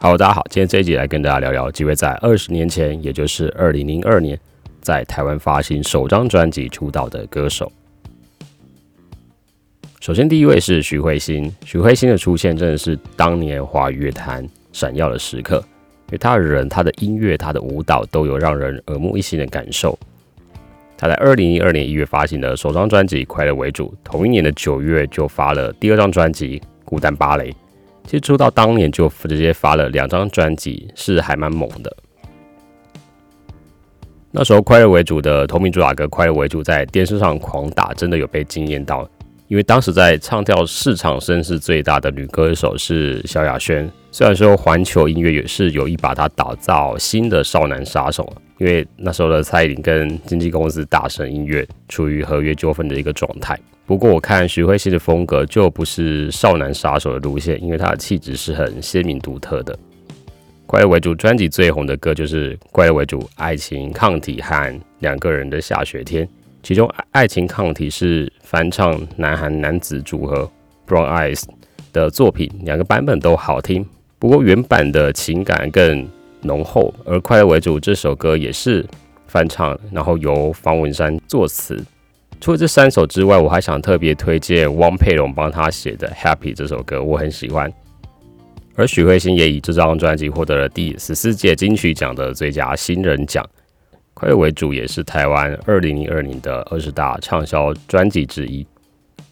Hello，大家好，今天这一集来跟大家聊聊几位在二十年前，也就是二零零二年，在台湾发行首张专辑出道的歌手。首先，第一位是徐慧欣。徐慧欣的出现真的是当年华语乐坛闪耀的时刻，因为她的人、她的音乐、她的舞蹈都有让人耳目一新的感受。她在二零一二年一月发行的首张专辑《快乐为主》，同一年的九月就发了第二张专辑《孤单芭蕾》。其实出道当年就直接发了两张专辑，是还蛮猛的。那时候快乐为主的同名主打歌《快乐为主》在电视上狂打，真的有被惊艳到。因为当时在唱跳市场声势最大的女歌手是萧亚轩，虽然说环球音乐也是有意把她打造新的少男杀手，因为那时候的蔡依林跟经纪公司大神音乐处于合约纠纷的一个状态。不过我看徐慧欣的风格就不是少男杀手的路线，因为他的气质是很鲜明独特的。快乐为主专辑最红的歌就是《快乐为主》，爱情抗体和两个人的下雪天。其中爱情抗体是翻唱南韩男子组合 Brown Eyes 的作品，两个版本都好听。不过原版的情感更浓厚，而快乐为主这首歌也是翻唱，然后由方文山作词。除了这三首之外，我还想特别推荐汪佩蓉帮他写的《Happy》这首歌，我很喜欢。而许慧欣也以这张专辑获得了第十四届金曲奖的最佳新人奖。快乐为主也是台湾二零零二年的二十大畅销专辑之一。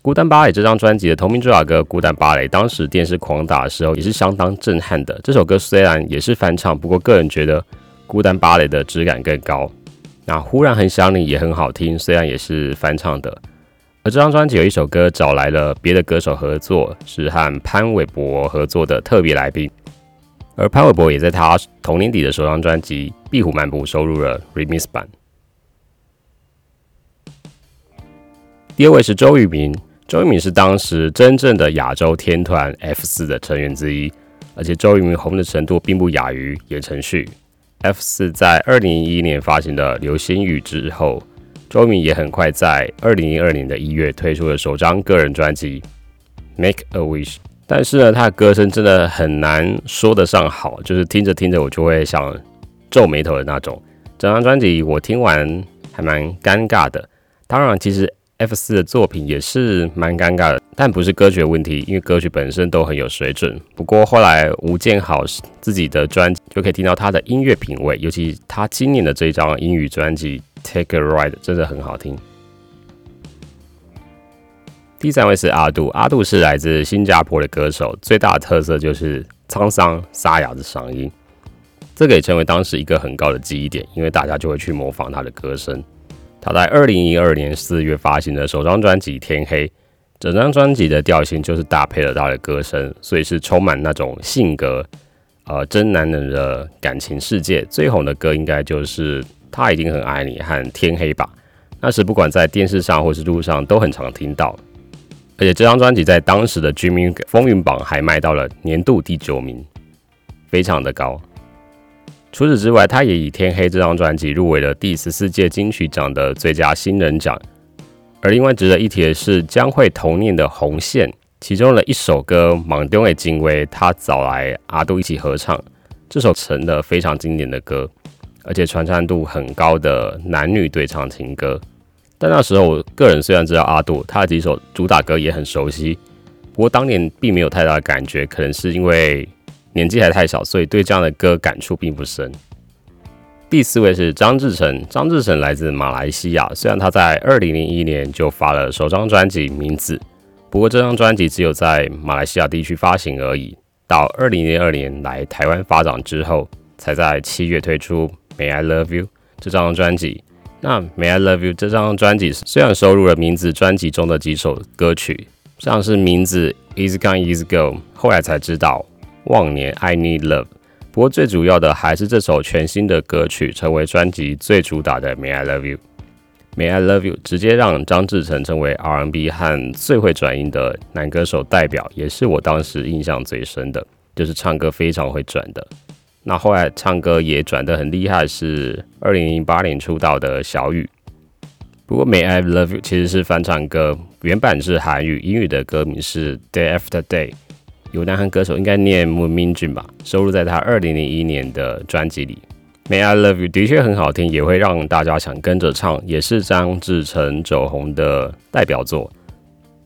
孤单芭蕾这张专辑的同名主打歌《孤单芭蕾》，当时电视狂打的时候也是相当震撼的。这首歌虽然也是翻唱，不过个人觉得孤单芭蕾的质感更高。那忽然很想你也很好听，虽然也是翻唱的。而这张专辑有一首歌找来了别的歌手合作，是和潘玮柏合作的特别来宾。而潘玮柏也在他同年底的首张专辑《壁虎漫步》收录了 Remix 版。第二位是周渝民，周渝民是当时真正的亚洲天团 F 四的成员之一，而且周渝民红的程度并不亚于言承旭。F 四在二零一一年发行的《流星雨》之后，周敏也很快在二零一二年的一月推出了首张个人专辑《Make a Wish》。但是呢，他的歌声真的很难说得上好，就是听着听着我就会想皱眉头的那种。整张专辑我听完还蛮尴尬的。当然，其实 F 四的作品也是蛮尴尬的。但不是歌曲的问题，因为歌曲本身都很有水准。不过后来吴建豪自己的专辑就可以听到他的音乐品味，尤其他今年的这张英语专辑《Take a Ride》真的很好听。第三位是阿杜，阿杜是来自新加坡的歌手，最大的特色就是沧桑沙哑的嗓音，这个也成为当时一个很高的记忆点，因为大家就会去模仿他的歌声。他在二零一二年四月发行的首张专辑《天黑》。整张专辑的调性就是搭配了他的歌声，所以是充满那种性格，呃，真男人的感情世界。最红的歌应该就是《他一定很爱你》和《天黑》吧。那时不管在电视上或是路上都很常听到，而且这张专辑在当时的居民风云榜还卖到了年度第九名，非常的高。除此之外，他也以《天黑》这张专辑入围了第十四届金曲奖的最佳新人奖。而另外值得一提的是，将会同年的《红线》，其中的一首歌《莽丢的金威》，他找来阿杜一起合唱，这首成了非常经典的歌，而且传唱度很高的男女对唱情歌。但那时候，我个人虽然知道阿杜，他的几首主打歌也很熟悉，不过当年并没有太大的感觉，可能是因为年纪还太小，所以对这样的歌感触并不深。第四位是张志成，张志成来自马来西亚，虽然他在二零零一年就发了首张专辑《名字》，不过这张专辑只有在马来西亚地区发行而已。到二零零二年来台湾发展之后，才在七月推出《May I Love You》这张专辑。那《May I Love You》这张专辑虽然收录了《名字》专辑中的几首歌曲，像是《名字》《Easy Come Easy Go》，后来才知道《忘年 I Need Love》。不过最主要的还是这首全新的歌曲，成为专辑最主打的《May I Love You》。《May I Love You》直接让张志成成为 R&B 和最会转音的男歌手代表，也是我当时印象最深的，就是唱歌非常会转的。那后来唱歌也转得很厉害，是二零零八年出道的小雨。不过《May I Love You》其实是翻唱歌，原版是韩语，英语的歌名是《Day After Day》。有南韩歌手应该念 Moon Minjun 吧，收录在他二零零一年的专辑里。May I Love You 的确很好听，也会让大家想跟着唱，也是张志成走红的代表作。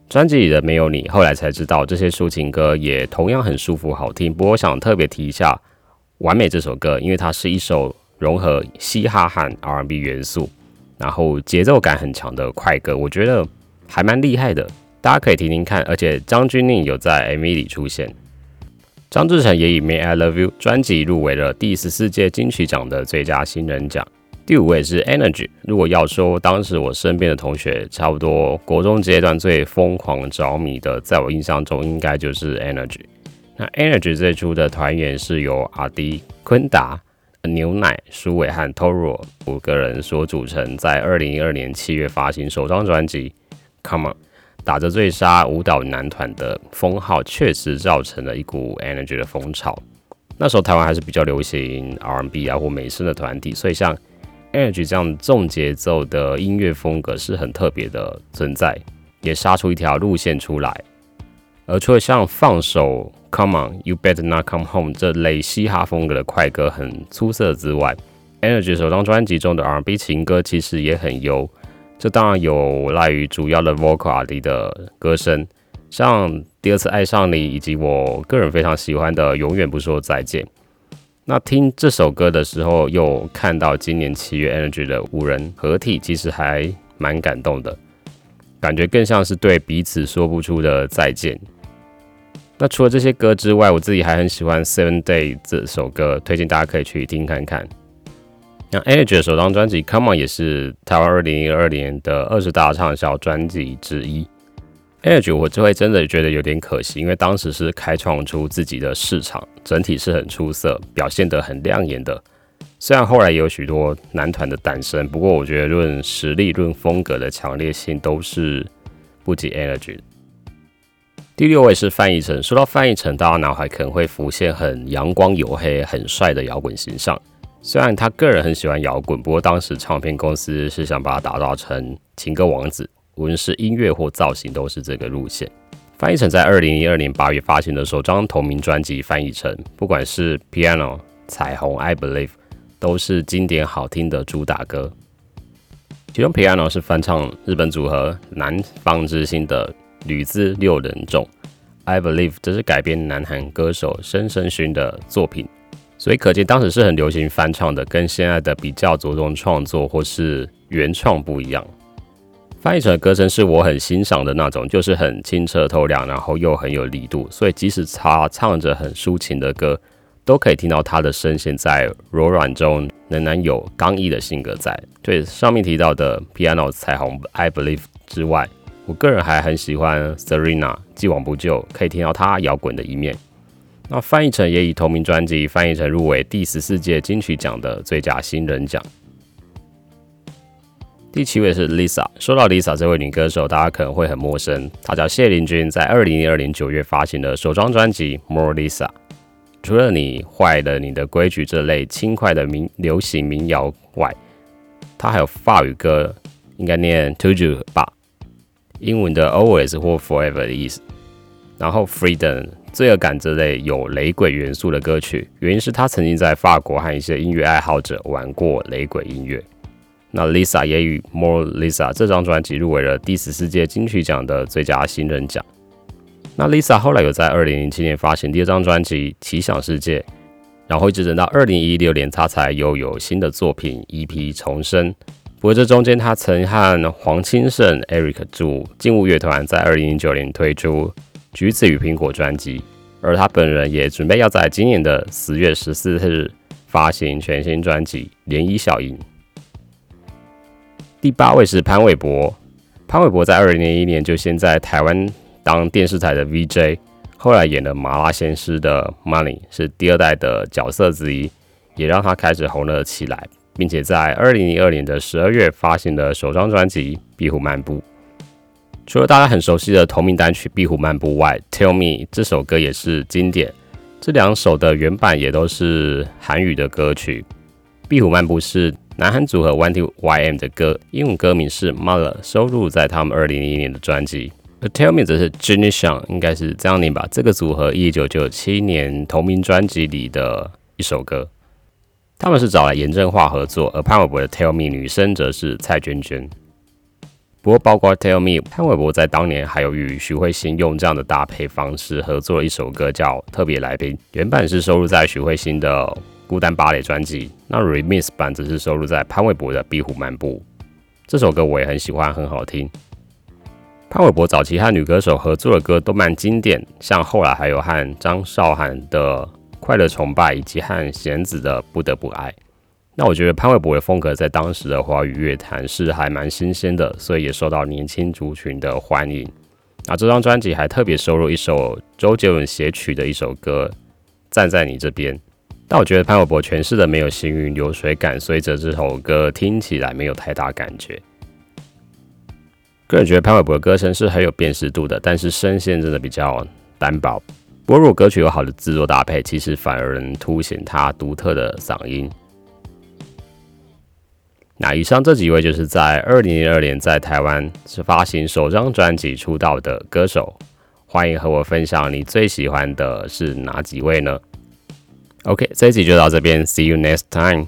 专辑里的没有你，后来才知道这些抒情歌也同样很舒服好听。不过我想特别提一下《完美》这首歌，因为它是一首融合嘻哈和 R&B 元素，然后节奏感很强的快歌，我觉得还蛮厉害的，大家可以听听看。而且张钧甯有在 MV 里出现。张志成也以《May I Love You》专辑入围了第十四届金曲奖的最佳新人奖。第五位是 Energy。如果要说当时我身边的同学，差不多国中阶段最疯狂着迷的，在我印象中应该就是 Energy。那 Energy 最初的团员是由阿迪、昆达、牛奶、舒伟和 Toro 五个人所组成，在二零一二年七月发行首张专辑《Come On》。打着最杀舞蹈男团的封号，确实造成了一股 energy 的风潮。那时候台湾还是比较流行 R&B 啊或美声的团体，所以像 energy 这样重节奏的音乐风格是很特别的存在，也杀出一条路线出来。而除了像放手 Come On You Better Not Come Home 这类嘻哈风格的快歌很出色之外，energy 首张专辑中的 R&B 情歌其实也很优。这当然有赖于主要的 vocal 阿迪的歌声，像第二次爱上你，以及我个人非常喜欢的永远不说再见。那听这首歌的时候，又看到今年七月 Energy 的五人合体，其实还蛮感动的，感觉更像是对彼此说不出的再见。那除了这些歌之外，我自己还很喜欢 Seven Day 这首歌，推荐大家可以去听看看。那 Energy 的首张专辑《Come On》也是台湾二零一二年的二十大畅销专辑之一。Energy 我这回真的觉得有点可惜，因为当时是开创出自己的市场，整体是很出色，表现得很亮眼的。虽然后来也有许多男团的诞生，不过我觉得论实力、论风格的强烈性都是不及 Energy。第六位是范逸臣。说到范逸臣，大家脑海可能会浮现很阳光、黝黑、很帅的摇滚形象。虽然他个人很喜欢摇滚，不过当时唱片公司是想把他打造成情歌王子，无论是音乐或造型都是这个路线。翻译成在二零一二年八月发行的首张同名专辑，翻译成不管是 Piano、彩虹、I Believe，都是经典好听的主打歌。其中 Piano 是翻唱日本组合南方之星的吕兹六人众，I Believe 则是改编南韩歌手申申勋的作品。所以可见，当时是很流行翻唱的，跟现在的比较着重创作或是原创不一样。翻译成歌声是我很欣赏的那种，就是很清澈透亮，然后又很有力度。所以即使他唱着很抒情的歌，都可以听到他的声线在柔软中仍然有刚毅的性格在。对上面提到的 Piano、彩虹、I Believe 之外，我个人还很喜欢 Serena，既往不咎，可以听到他摇滚的一面。那翻译成也以同名专辑翻译成入围第十四届金曲奖的最佳新人奖。第七位是 Lisa。说到 Lisa 这位女歌手，大家可能会很陌生，她叫谢玲君，在二零零二年九月发行的首张专辑《More Lisa》。除了你坏了你的规矩这类轻快的民流行民谣外，她还有法语歌，应该念 t o j o u 吧，英文的 Always 或 Forever 的意思。然后 Freedom。罪恶感这类有雷鬼元素的歌曲，原因是他曾经在法国和一些音乐爱好者玩过雷鬼音乐。那 Lisa 也与 More Lisa 这张专辑入围了第十四届金曲奖的最佳新人奖。那 Lisa 后来有在二零零七年发行第二张专辑《奇想世界》，然后一直等到二零一六年，她才又有新的作品 EP 重生。不过这中间，他曾和黄清盛、Eric 祝劲舞乐团在二零零九年推出。橘子与苹果专辑，而他本人也准备要在今年的十月十四日发行全新专辑《涟漪效应》。第八位是潘玮柏，潘玮柏在二零零一年就先在台湾当电视台的 VJ，后来演了《麻辣鲜师》的 Money，是第二代的角色之一，也让他开始红了起来，并且在二零零二年的十二月发行了首张专辑《壁虎漫步》。除了大家很熟悉的同名单曲《壁虎漫步》外，《Tell Me》这首歌也是经典。这两首的原版也都是韩语的歌曲。《壁虎漫步》是南韩组合 One Two YM 的歌，英文歌名是《Mother》，收录在他们二零零一年的专辑而 Tell Me 则是 Jenny Shang，应该是这样念吧。这个组合一九九七年同名专辑里的一首歌，他们是找来严正化合作，而潘玮柏的 Tell Me 女生则是蔡娟娟。不过，包括 Tell Me，潘玮柏在当年还有与徐慧欣用这样的搭配方式合作了一首歌，叫《特别来宾》，原版是收录在徐慧欣的《孤单芭蕾》专辑，那 Remix 版则是收录在潘玮柏的《壁虎漫步》。这首歌我也很喜欢，很好听。潘玮柏早期和女歌手合作的歌都蛮经典，像后来还有和张韶涵的《快乐崇拜》，以及和弦子的《不得不爱》。那我觉得潘玮柏的风格在当时的华语乐坛是还蛮新鲜的，所以也受到年轻族群的欢迎。那这张专辑还特别收录一首周杰伦写曲的一首歌《站在你这边》，但我觉得潘玮柏诠释的没有行云流水感，所以这首歌听起来没有太大感觉。个人觉得潘玮柏的歌声是很有辨识度的，但是声线真的比较单薄。不过如果歌曲有好的制作搭配，其实反而能凸显他独特的嗓音。那以上这几位就是在二零零二年在台湾是发行首张专辑出道的歌手，欢迎和我分享你最喜欢的是哪几位呢？OK，这一集就到这边，See you next time。